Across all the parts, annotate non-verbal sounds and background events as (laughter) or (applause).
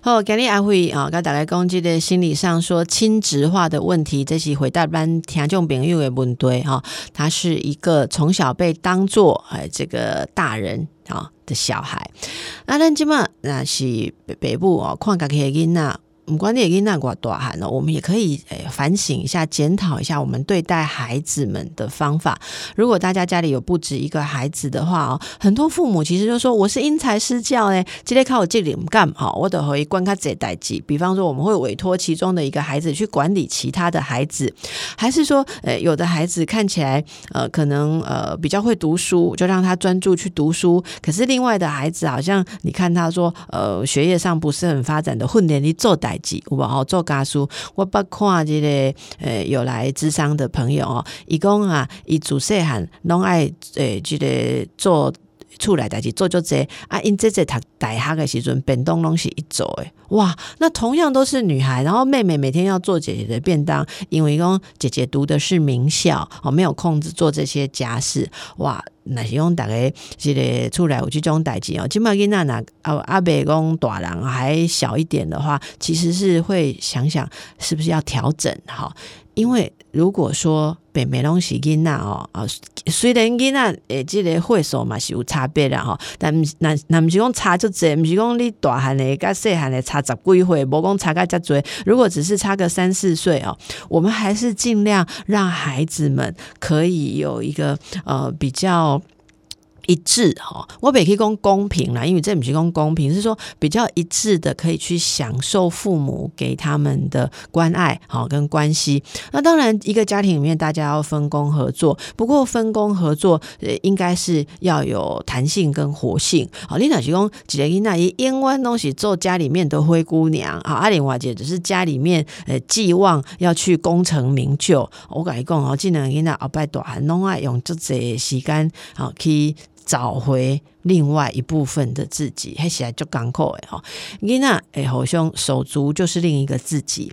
好，今日阿辉啊，跟大家讲这个心理上说亲职化的问题，这是回答班听众朋友的问题哈。他是一个从小被当做哎这个大人啊的小孩，那咱今嘛那是北部哦，看家己的囡仔。不管你给那寡多喊呢，我们也可以诶反省一下，检讨一下我们对待孩子们的方法。如果大家家里有不止一个孩子的话哦，很多父母其实就说我是因材施教诶，今天靠我这里干哈，我得回观看这代际。比方说，我们会委托其中的一个孩子去管理其他的孩子，还是说，呃，有的孩子看起来呃可能呃比较会读书，就让他专注去读书。可是另外的孩子好像你看他说呃学业上不是很发展的，混点你做代。有无做家书，我捌看即个诶有来智商的朋友哦，伊讲啊，伊自细汉拢爱诶即个做厝内代志做足济啊，因这这读大学的时阵便当拢是一做诶，哇！那同样都是女孩，然后妹妹每天要做姐姐的便当，因为讲姐姐读的是名校哦，没有空子做这些家事，哇！那是讲大家即个出来有这种代志哦，起码囡仔那阿阿伯讲大人还小一点的话，其实是会想想是不是要调整哈，因为如果说北美拢是囡仔哦啊，虽然囡仔诶即个会所嘛是有差别啦吼，但那那毋是讲差就济，毋是讲你大汉的甲细汉的差十几岁，无讲差甲遮济。如果只是差个三四岁哦，我们还是尽量让孩子们可以有一个呃比较。一致哈，我可以讲公平啦，因为这不是讲公平，是说比较一致的，可以去享受父母给他们的关爱，好跟关系。那当然，一个家庭里面大家要分工合作，不过分工合作呃，应该是要有弹性跟活性。好，你哪是讲几个囡仔伊因为东西做家里面的灰姑娘，啊，阿玲华姐只是家里面呃寄望要去功成名就。我跟你讲哦，这两个囡仔后摆大汉拢爱用这些时间好去。找回另外一部分的自己，还起来就港口哎哈，你那哎，好像手足就是另一个自己。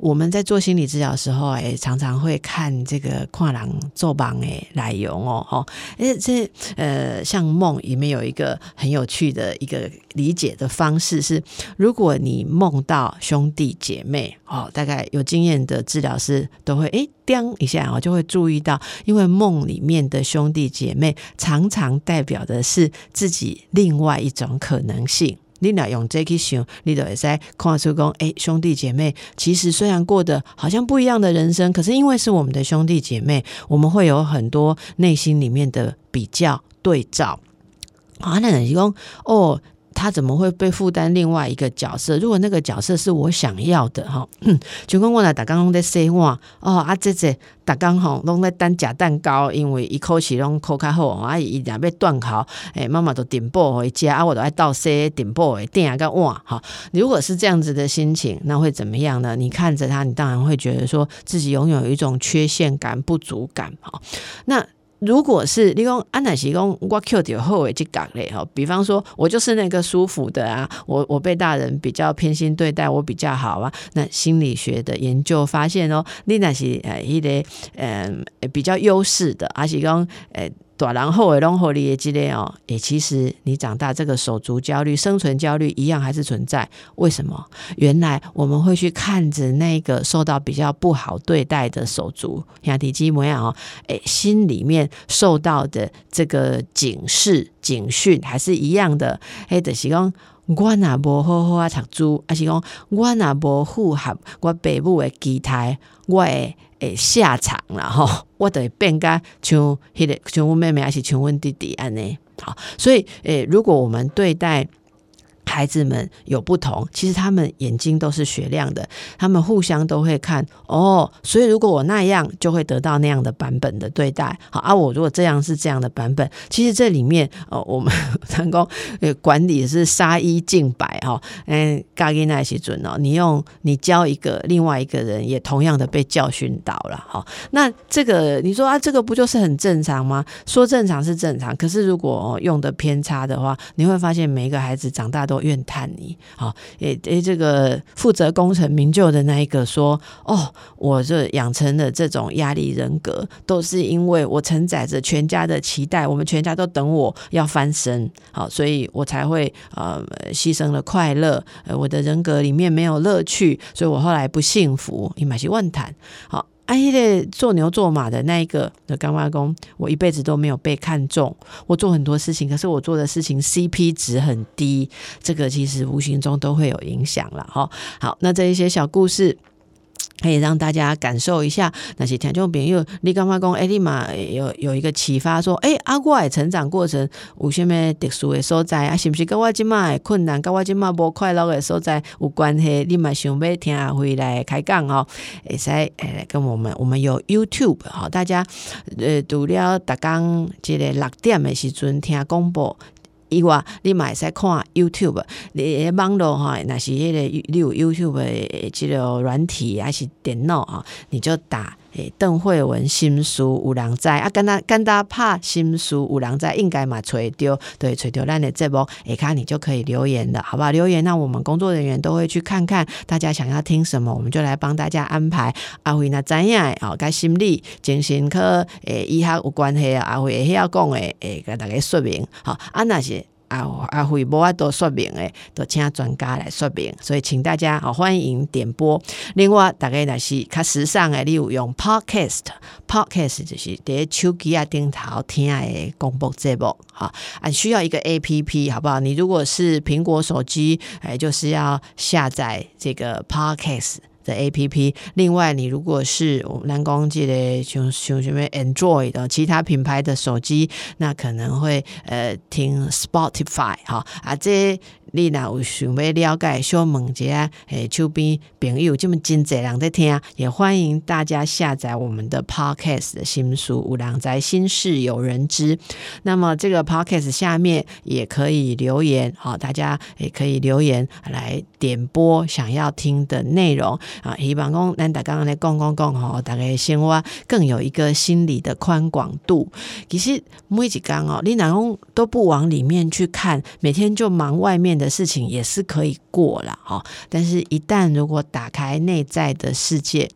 我们在做心理治疗的时候，哎，常常会看这个跨栏做榜诶内容哦，哈，哎，这呃，像梦里面有一个很有趣的一个理解的方式是，如果你梦到兄弟姐妹，哦，大概有经验的治疗师都会哎，叮一下哦，就会注意到，因为梦里面的兄弟姐妹常常代表的是自己另外一种可能性。你若用这去想，你都会使看出讲，诶，兄弟姐妹其实虽然过得好像不一样的人生，可是因为是我们的兄弟姐妹，我们会有很多内心里面的比较对照。啊，那你讲哦。他怎么会被负担另外一个角色？如果那个角色是我想要的哈，(clears throat) 就跟我来打刚刚在说话哦，啊这这打刚好拢在单假蛋糕，因为一口气拢扣开后，啊伊两被断烤，诶妈妈都点爆回家，啊我都爱倒些点爆诶点啊个哇哈！如果是这样子的心情，那会怎么样呢？你看着他，你当然会觉得说自己拥有一种缺陷感、不足感哈。那如果是你讲安乃西讲我 Q 掉后尾去讲嘞哈，比方说我就是那个舒服的啊，我我被大人比较偏心对待，我比较好啊。那心理学的研究发现哦，你那是呃一个嗯比较优势的，而且讲呃。大然后尾龙后你也记得哦，诶，其实你长大这个手足焦虑、生存焦虑一样还是存在。为什么？原来我们会去看着那个受到比较不好对待的手足，亚体基模样哦，诶，心里面受到的这个警示、警讯还是一样的。诶，就是讲我若无好好啊读书，还是讲我若无符合我父母的期待，我会。诶，下场了吼，我会变个像迄个像阮妹妹还是像阮弟弟安尼，好，所以诶，如果我们对待。孩子们有不同，其实他们眼睛都是雪亮的，他们互相都会看哦。所以如果我那样，就会得到那样的版本的对待。好啊，我如果这样是这样的版本，其实这里面哦，我们 (laughs) 成功呃管理是杀一儆百哈。嗯，嘎给那些准哦，你用你教一个，另外一个人也同样的被教训到了哈。那这个你说啊，这个不就是很正常吗？说正常是正常，可是如果用的偏差的话，你会发现每一个孩子长大都。怨叹你。好，诶诶，这个负责功成名就的那一个说：“哦，我这养成了这种压力人格，都是因为我承载着全家的期待，我们全家都等我要翻身，好，所以我才会呃牺牲了快乐，呃，我的人格里面没有乐趣，所以我后来不幸福。你买些问谈，好。”哎，那做牛做马的那一个的干妈公，我一辈子都没有被看中。我做很多事情，可是我做的事情 CP 值很低，这个其实无形中都会有影响了哈。好，那这一些小故事。可以让大家感受一下那些听众朋友，你干嘛讲？哎，立马有有一个启发，说，哎，阿怪成长过程有什么特殊的所在啊？是不是跟我今麦困难，跟我今麦无快乐的所在有关系？你嘛想要听阿辉来开讲哦？会使诶，跟我们，我们有 YouTube 好，大家呃，除了逐工即个六点的时阵听广播。以外，你嘛会使看 YouTube，你网络吼，若是迄个你有 YouTube 的即个软体还是电脑吼，你就打诶邓慧文心书有人在啊，跟他跟他拍心书有人在，应该嘛揣着，对，揣着咱的这波，诶，看你就可以留言的，好不好？留言，那我们工作人员都会去看看大家想要听什么，我们就来帮大家安排。阿辉那怎样？哦，跟心理、精神科诶医学有关系啊，阿辉会晓讲诶，诶，跟大家说明，好啊，那些。阿阿辉无法多说明诶，都请专家来说明，所以请大家好欢迎点播。另外，大概若是较时尚诶，你有用 podcast，podcast 就是伫手机啊顶头听诶广播节目，哈啊需要一个 A P P 好不好？你如果是苹果手机，哎，就是要下载这个 podcast。A P P，另外你如果是我们蓝光记得像像什么 Android 的其他品牌的手机，那可能会呃听 Spotify 哈啊这。你若有想要了解小问一下，诶，手边朋友这么真侪人在听，也欢迎大家下载我们的 Podcast 的新书《五郎在心事有人知》。那么这个 Podcast 下面也可以留言，好，大家也可以留言来点播想要听的内容啊。希望讲咱大刚刚来讲讲讲吼，大概生活更有一个心理的宽广度。其实每一讲哦，你哪讲都不往里面去看，每天就忙外面。的事情也是可以过了哈，但是，一旦如果打开内在的世界。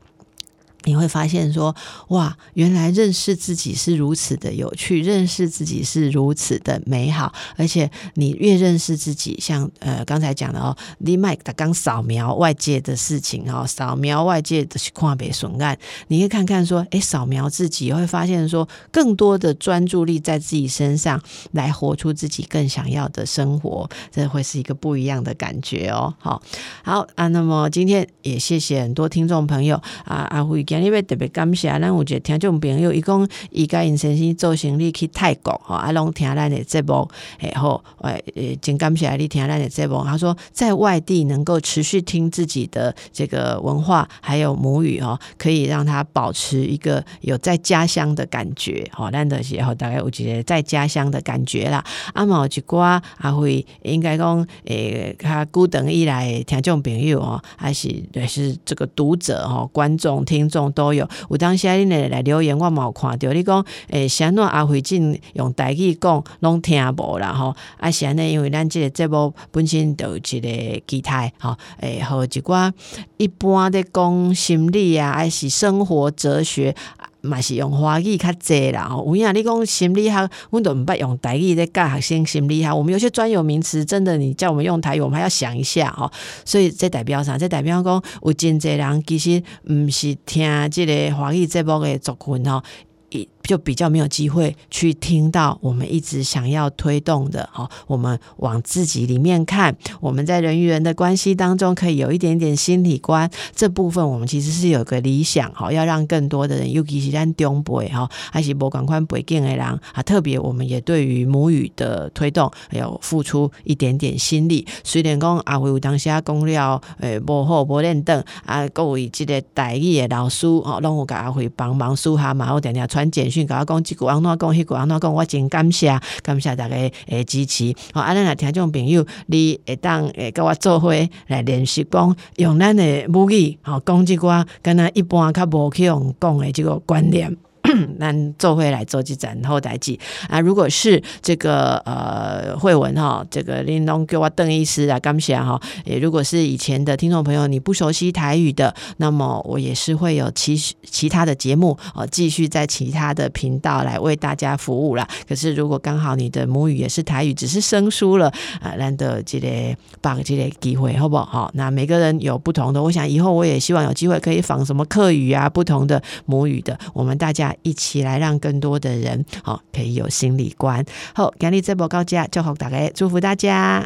你会发现说，哇，原来认识自己是如此的有趣，认识自己是如此的美好，而且你越认识自己，像呃刚才讲的哦，你麦他刚扫描外界的事情哦，扫描外界的跨别损案，你可以看看说，哎，扫描自己会发现说，更多的专注力在自己身上，来活出自己更想要的生活，这会是一个不一样的感觉哦。好，好啊，那么今天也谢谢很多听众朋友啊，阿辉。今日要特别感谢，咱有一个听众朋友，伊讲伊甲因先生做生意去泰国，吼，啊，拢听咱的节目，诶，好，诶，真感谢你听咱的节目。他说，在外地能够持续听自己的这个文化，还有母语，哦，可以让他保持一个有在家乡的感觉，吼，咱的时候大概有一个在家乡的感觉啦。啊，嘛有一寡啊会应该讲，诶，他孤等以来听众朋友哦，还是也是这个读者吼，观众听众。都有，有当时恁来来留言，我冇看到。你讲，诶，欸，安怎阿慧静用台语讲，拢听无啦吼。啊，像呢，因为咱即个节目本身就一个吉他，吼，诶，互一寡一般的讲心理啊，还是生活哲学，嘛是用华语较济啦。吼，有影你讲心理学，阮都毋捌用台语咧教学生心理学。我们有些专有名词，真的，你叫我们用台语，我们还要想一下吼。所以这代表啥？这代表讲有真济人其实毋是听即个华语节目的族群吼。就比较没有机会去听到我们一直想要推动的哈，我们往自己里面看，我们在人与人的关系当中可以有一点点心理观这部分，我们其实是有个理想哈，要让更多的人，尤其是咱中北哈，还是博广宽北境的人啊，特别我们也对于母语的推动还有付出一点点心力。虽然讲阿辉有当下讲了，诶，无好无练等啊，各位这个台语的老师哦，拢有甲阿辉帮忙输下嘛，我点点传简。甲我讲即句安怎讲，迄句安怎讲，我真感谢，感谢大家诶支持。好，啊，咱若听众朋友，你会当诶甲我做伙来练习讲，用咱的母语，好讲即句，敢若一般较无去用讲诶即个观念。(clears throat) 咱做会来做几展后代记啊。如果是这个呃慧文哈，这个林东给我邓医师啊，感谢哈。也如果是以前的听众朋友，你不熟悉台语的，那么我也是会有其其他的节目哦，继续在其他的频道来为大家服务啦。可是如果刚好你的母语也是台语，只是生疏了啊，难得这个把这个机会好不好？好，那每个人有不同的，我想以后我也希望有机会可以访什么客语啊，不同的母语的，我们大家一起来让更多的人好可以有心理关。好，今日这波高价，祝福大家，祝福大家。